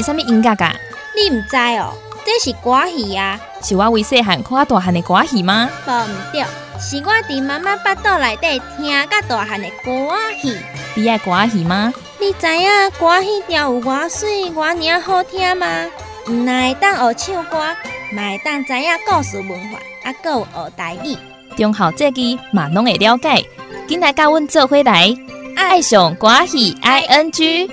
是啥物音乐噶？你毋知哦，这是歌戏啊！是我为细汉看大汉的歌戏吗？无毋对，是我伫妈妈腹肚内底听甲大汉的歌戏。你爱歌戏吗？你知影歌戏调有偌水、偌尔好听吗？毋但会当学唱歌，嘛会当知影故事文化，啊，搁有学台语。中校这句嘛拢会了解，紧来甲阮做伙来，爱上歌戏 I N G。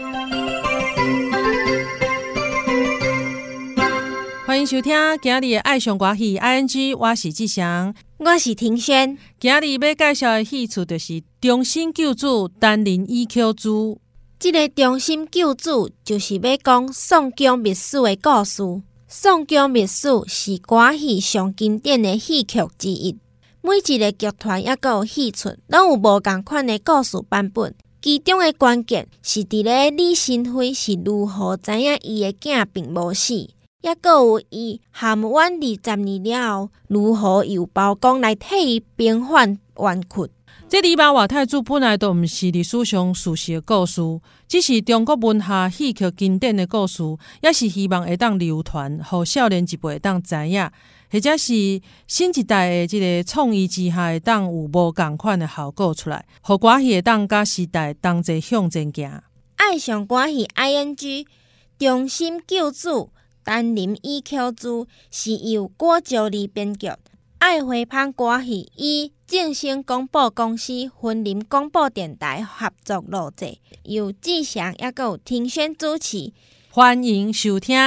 欢迎收听今日的爱上歌戏 I N G，我是志祥，我是庭轩。今日要介绍的戏曲就是重新救主单人 E Q 组。这个中心救主就是要讲宋江灭史的故事。宋江灭史是歌戏上经典的戏曲之一。每一个剧团也有戏出，拢有无共款的故事版本。其中的关键是伫咧李新辉是如何知影伊的囝并无死，也搁有伊含冤二十年了后，如何由包公来替伊平反冤屈。这李白华太子本来都毋是历史上事实的故事，只是中国文学戏曲经典的故事，也是希望会当流传，互少年一辈会当知影。或者是新一代的即个创意之下，会当有无共款的效果出来，互歌戏会当甲时代同齐向前行。爱上歌戏 I N G，重新救主单林 E Q 组是由郭九里编剧，爱回芳歌戏与正兴广播公司分林广播电台合作录制，由志祥也有庭轩主持，欢迎收听。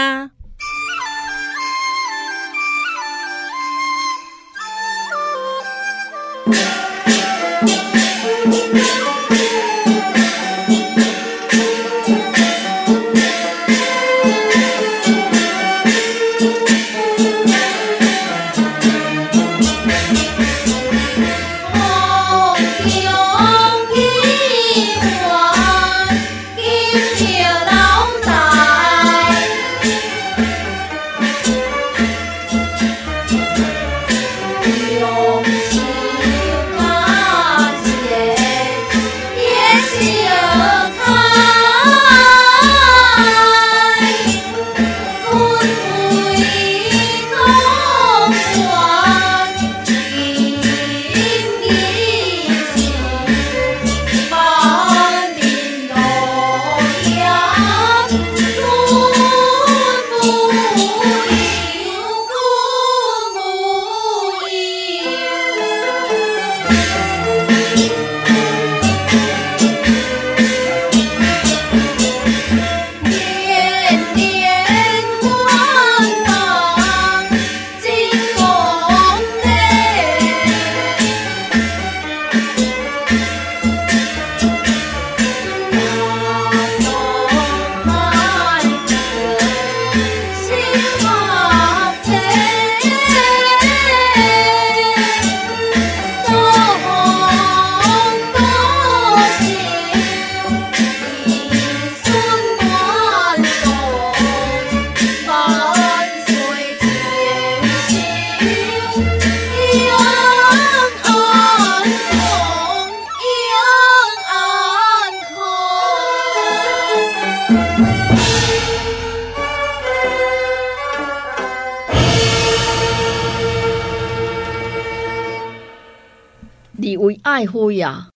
太灰呀。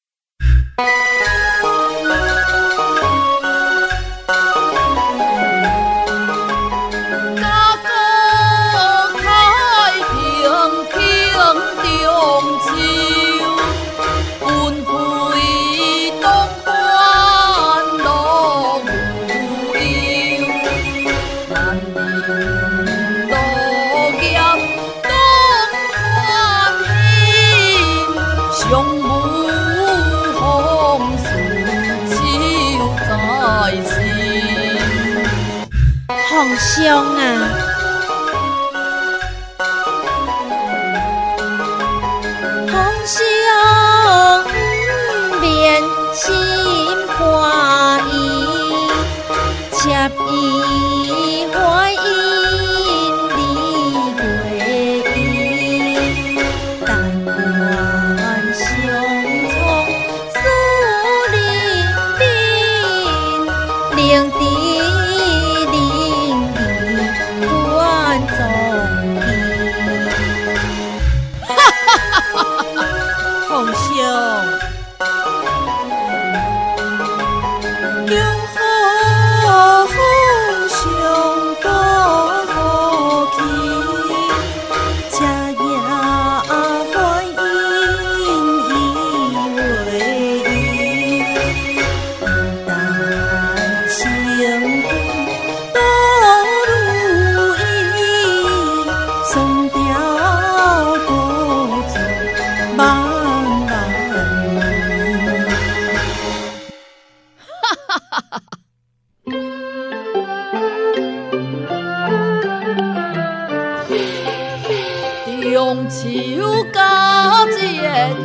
中秋佳节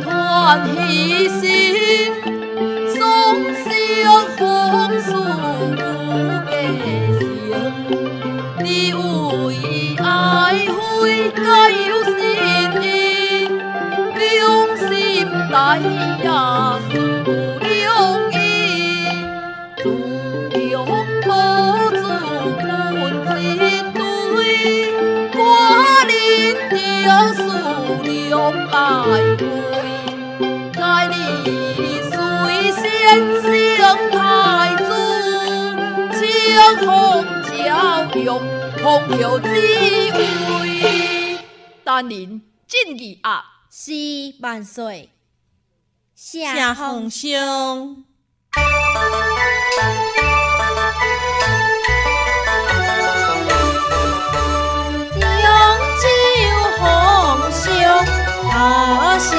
团喜心，送上红薯有家成。你为爱会加有心意，用心待呀清风照用，风调滋味，但您敬意啊！是万岁。谢皇上。扬州红上好成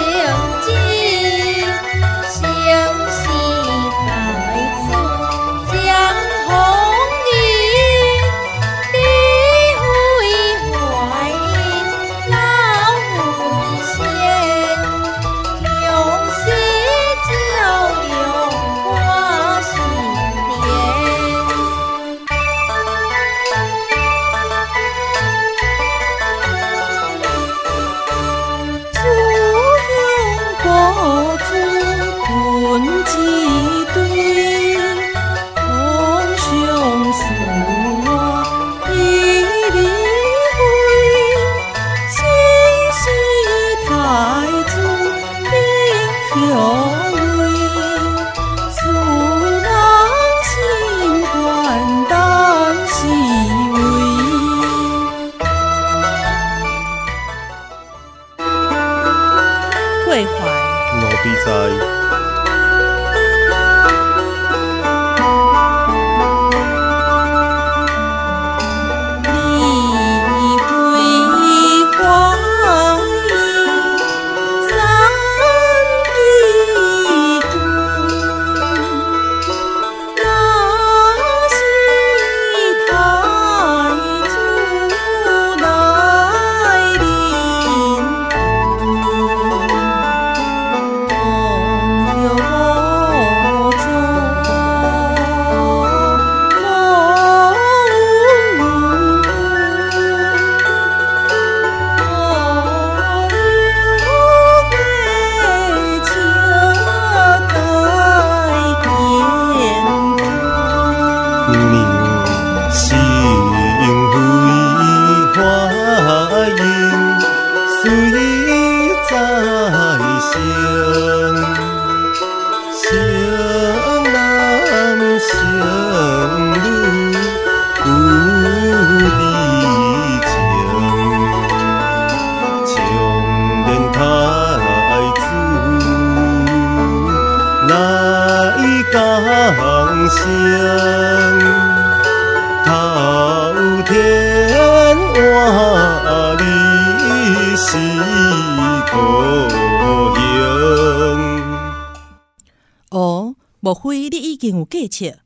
莫非你已经有计策？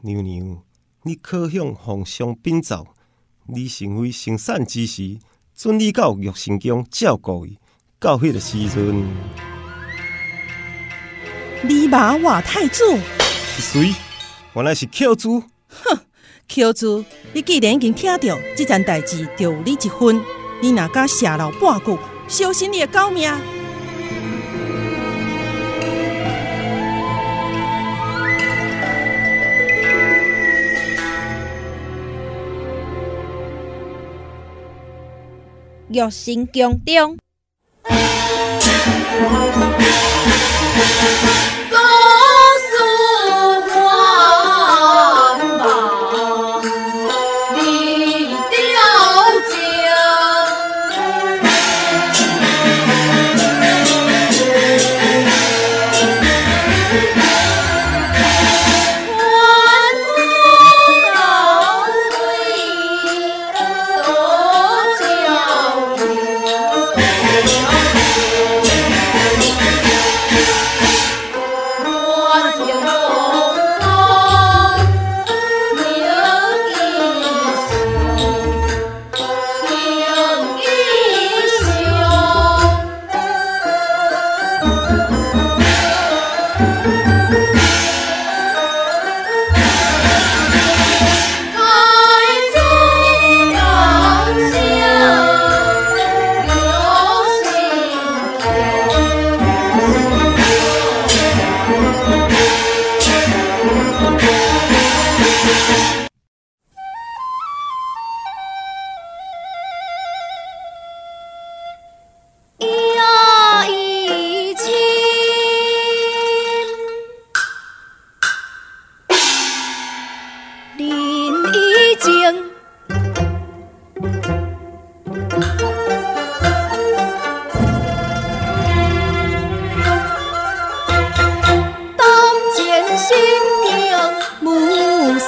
娘娘，你可向皇上禀奏，你成为生产之时，准你到玉神宫照顾伊。到迄个时阵，你马外太子，是谁？原来是巧珠。乔子，你既然已经听到这件代志，就有你一分。你若敢泄露半句，小心你的狗命。玉成宫中。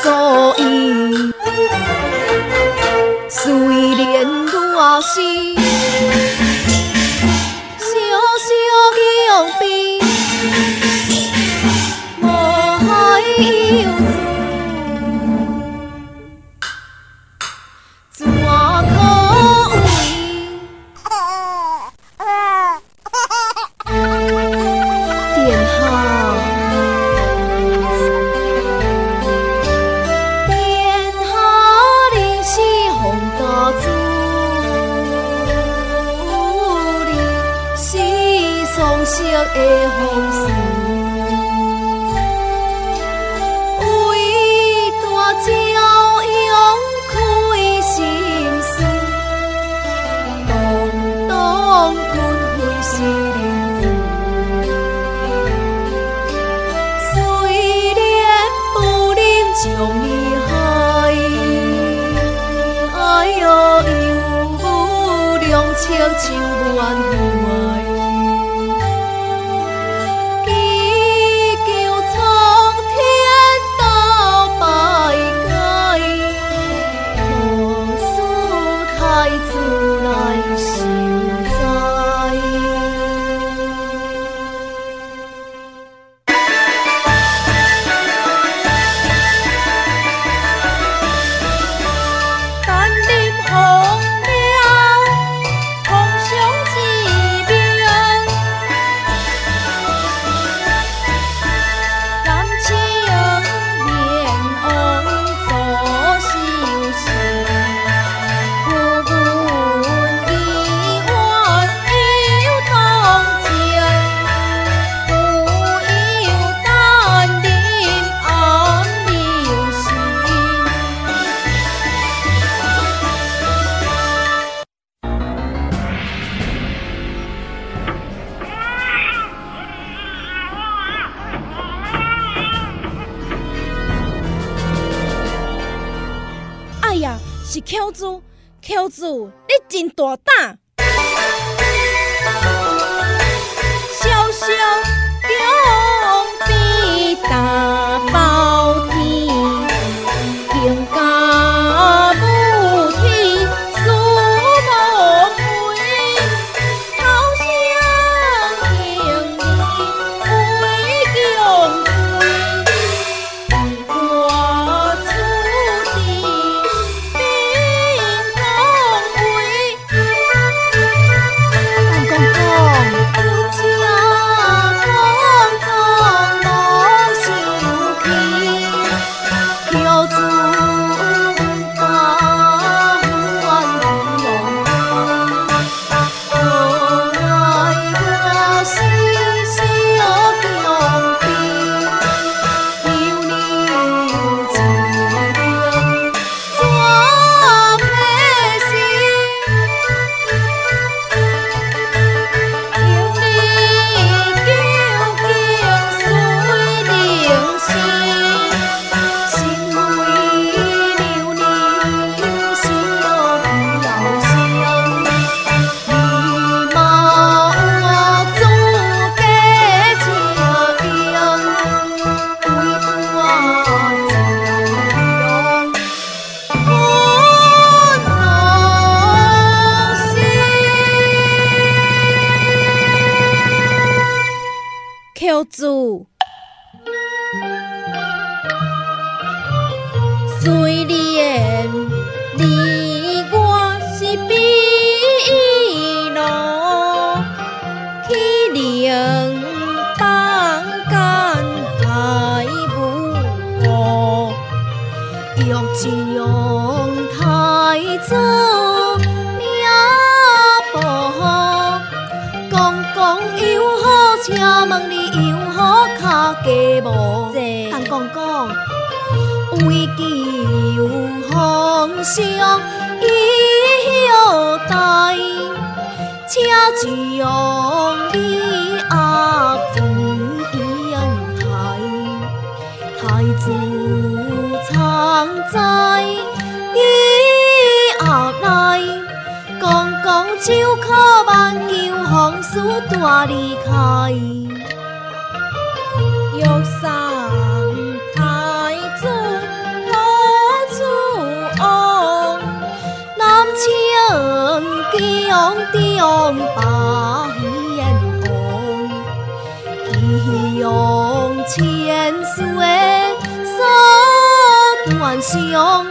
所以虽然我是将你阿父掩害，太子藏在以后来。公公就可万求皇叔大离开，青江中把烟红，夕阳千岁锁关上，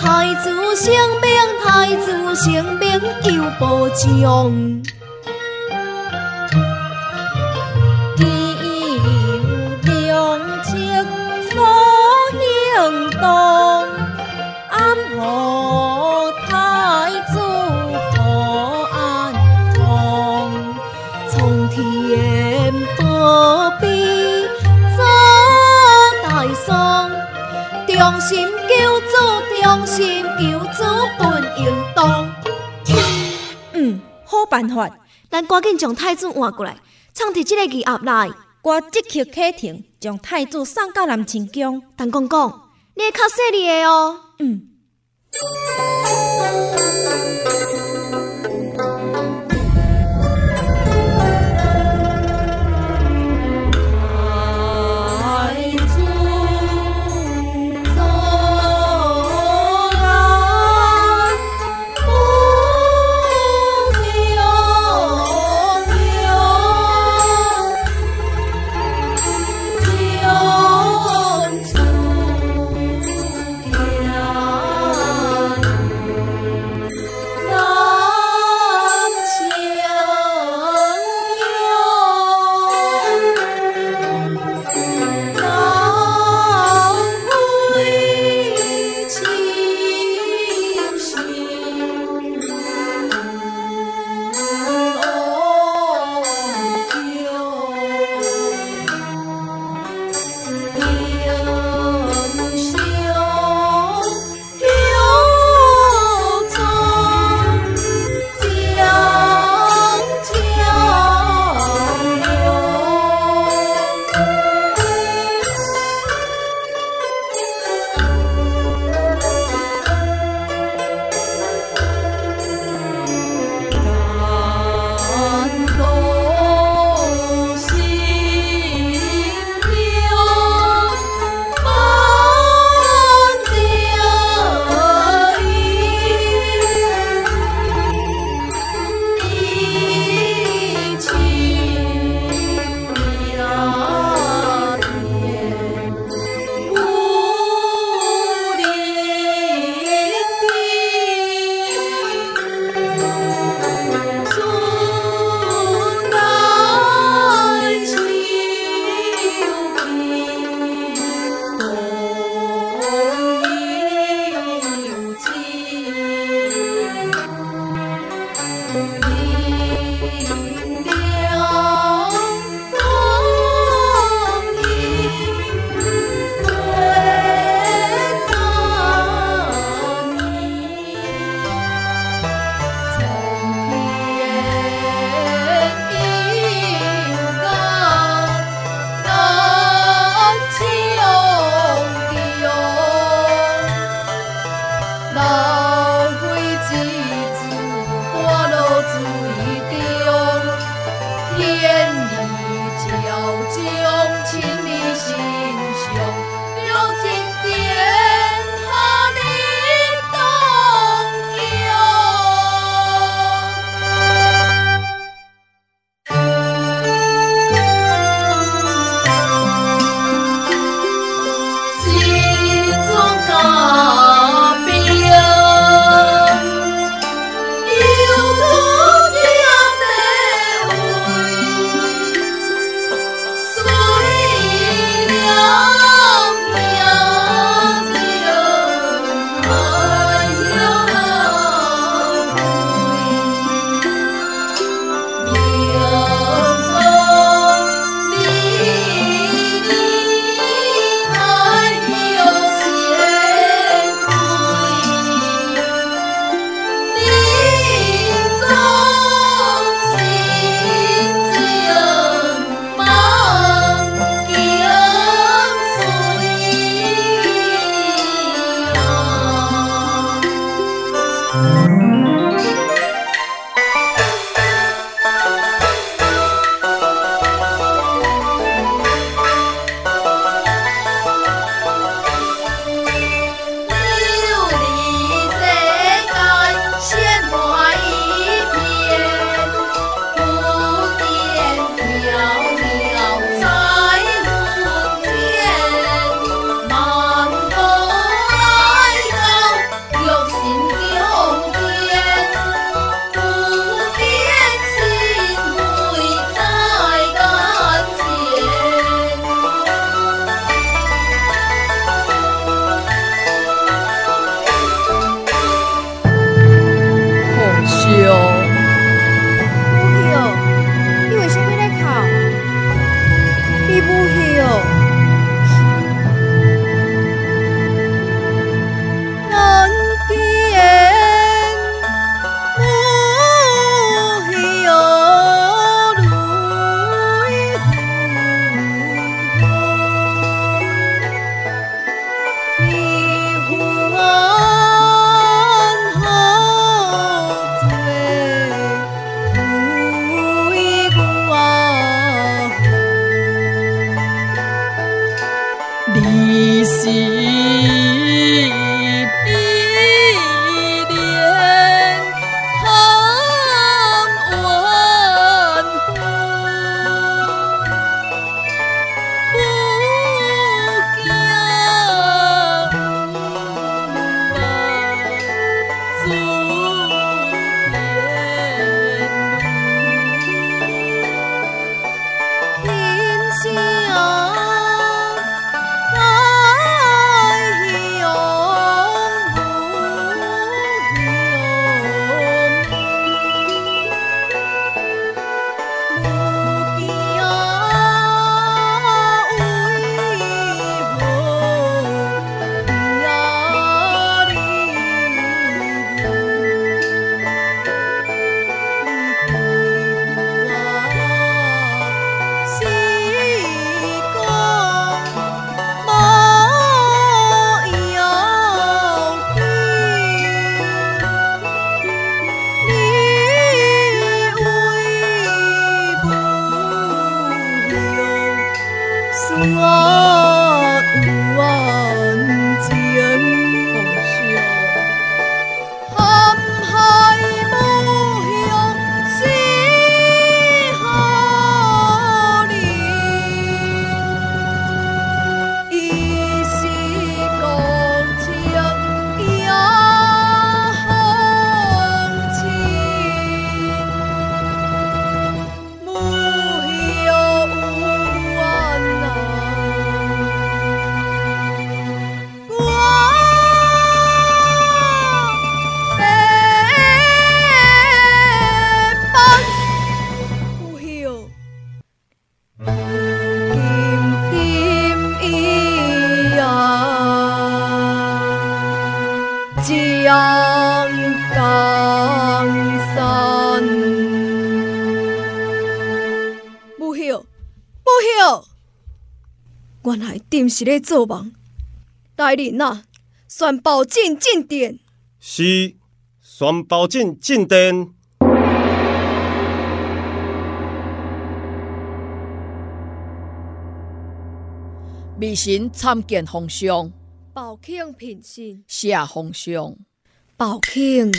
太子生病，太子生病，求保障。办法，咱赶紧将太子换过来，藏伫即个鱼盒内。我即刻启程，将太子送到南清宫。陈公公，你会较细腻的哦。嗯。原来定是咧做梦，大人啊，宣宝进进殿，是宣宝进进殿，微臣参见皇上，宝庆品信。下皇上，宝庆。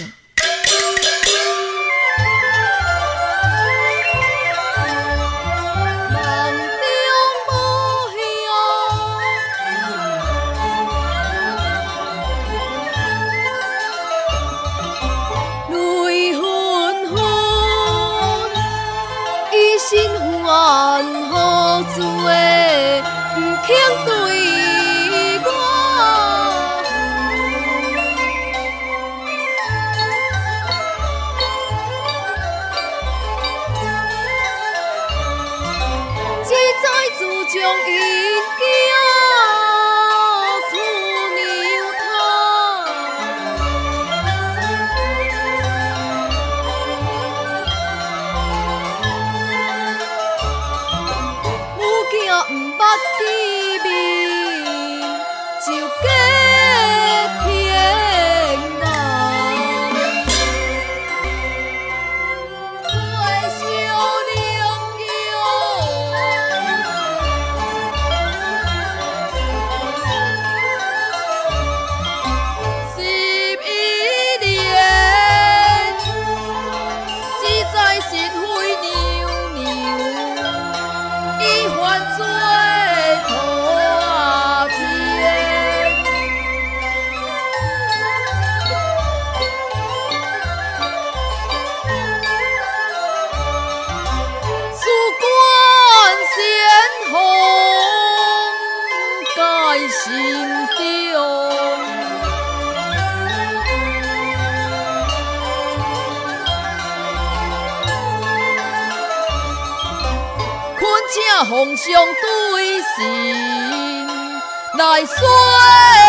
君请皇上对神来洗。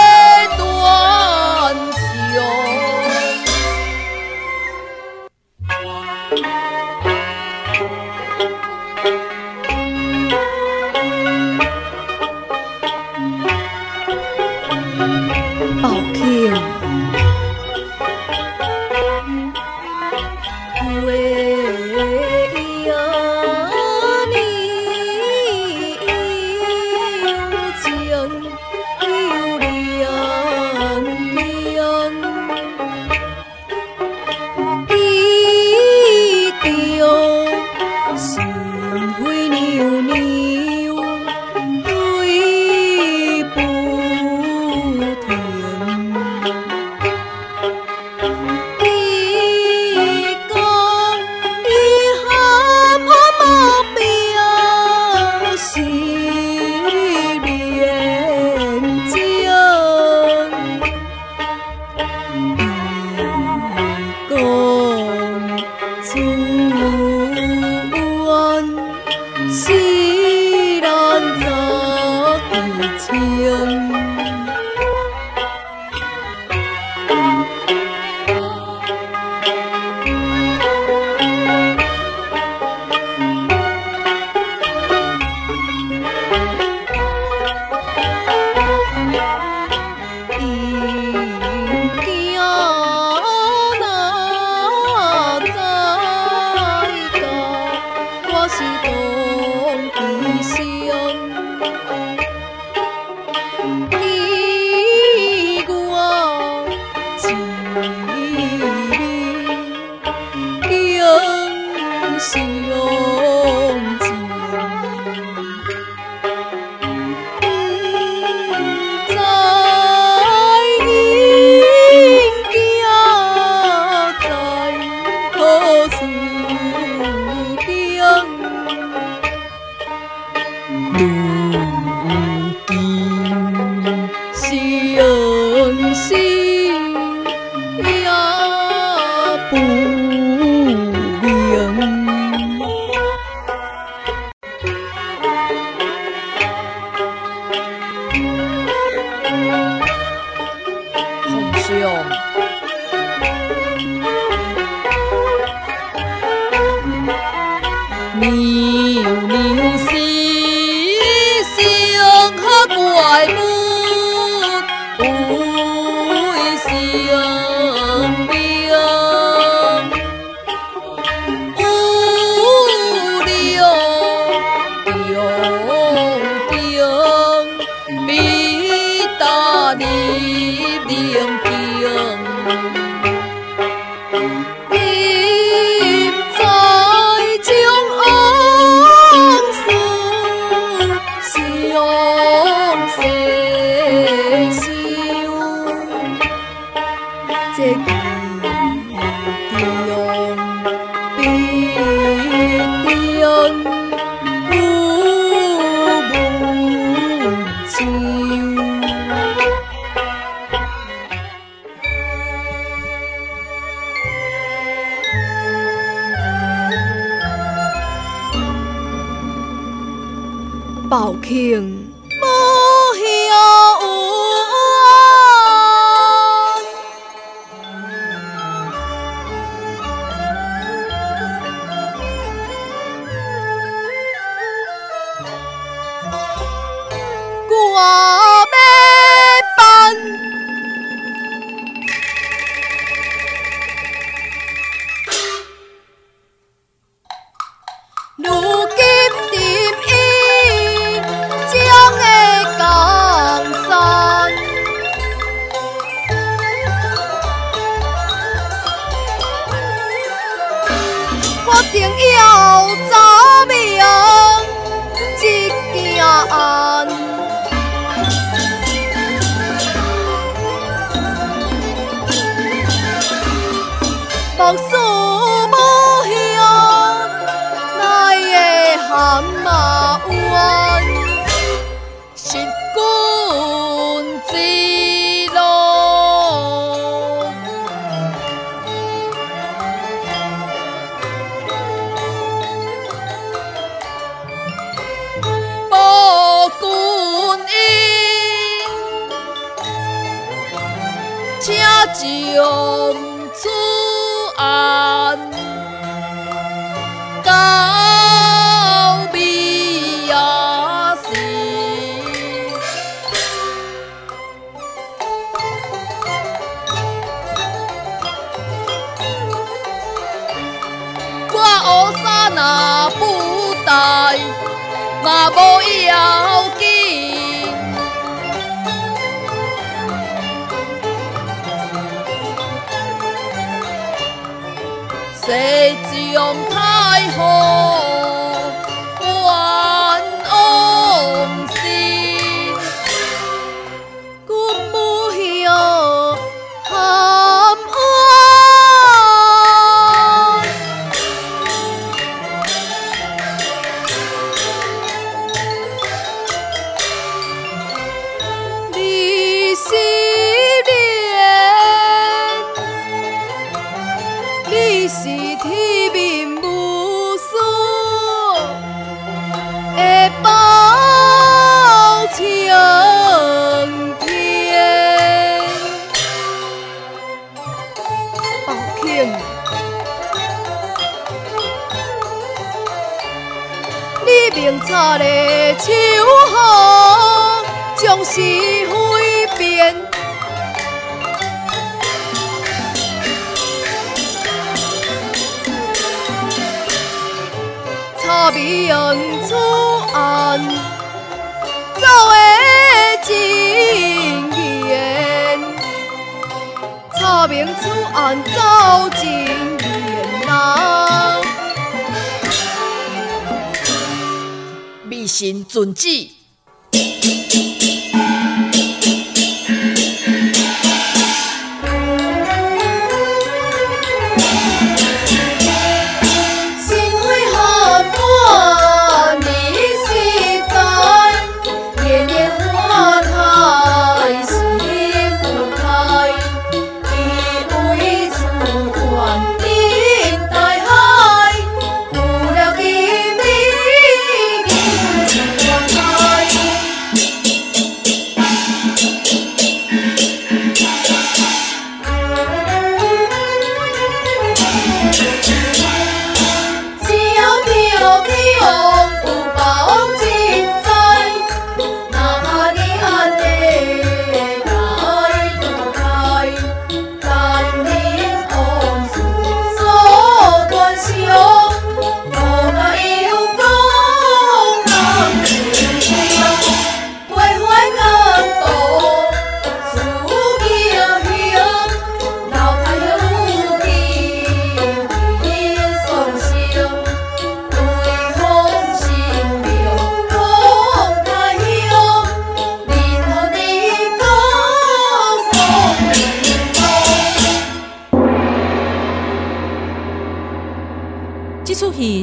see. 往事无休，奈何寒马怨，时君知多，薄，将。高一啊。一心遵纪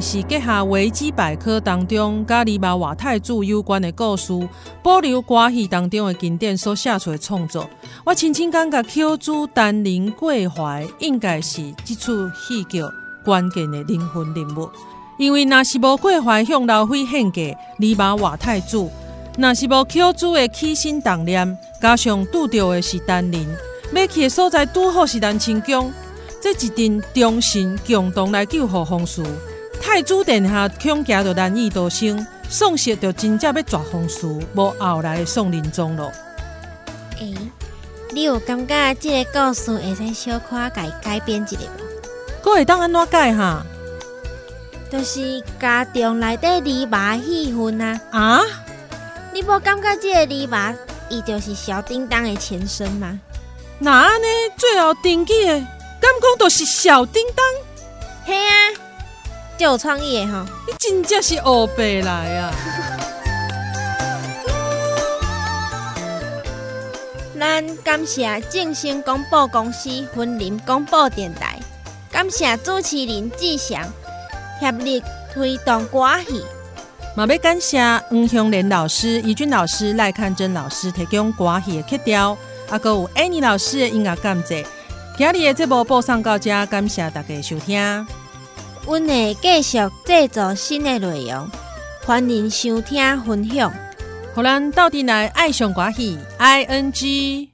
是结合维基百科当中甲二马华太子有关的故事，保留歌戏当中的经典所写出的创作。我亲亲感觉 Q 主丹林桂怀应该是这出戏剧关键的灵魂人物，因为若是无桂怀向老妃献给二马华太子，若是无 Q 主的起心动念，加上拄到的是丹林，要去的所在拄好是南清宫。这一阵忠臣共同来救护皇叔，太子殿下恐惊着难以度生，宋氏就真正要抓皇叔，无后来的宋仁宗咯。诶，你有感觉即个故事会使小可改改编一下无？佫会当安怎改哈？就是家中内底篱笆戏份啊！啊？你无感觉即个篱笆，伊就是小叮当的前身吗？那安尼最后登记的，敢讲就是小叮当？嘿啊，就有创意的吼！你真正是黑白来啊！咱感谢正兴广播公司分林广播电台，感谢主持人志祥协力推动歌戏。嘛要感谢黄香莲老师、怡君老师、赖看珍老师提供歌戏的曲调，啊，搁有 Annie 老师的音乐感谢。今日的节目播送到这，感谢大家收听。阮会继续制作新的内容，欢迎收听分享。互咱到底来爱上歌戏，I N G。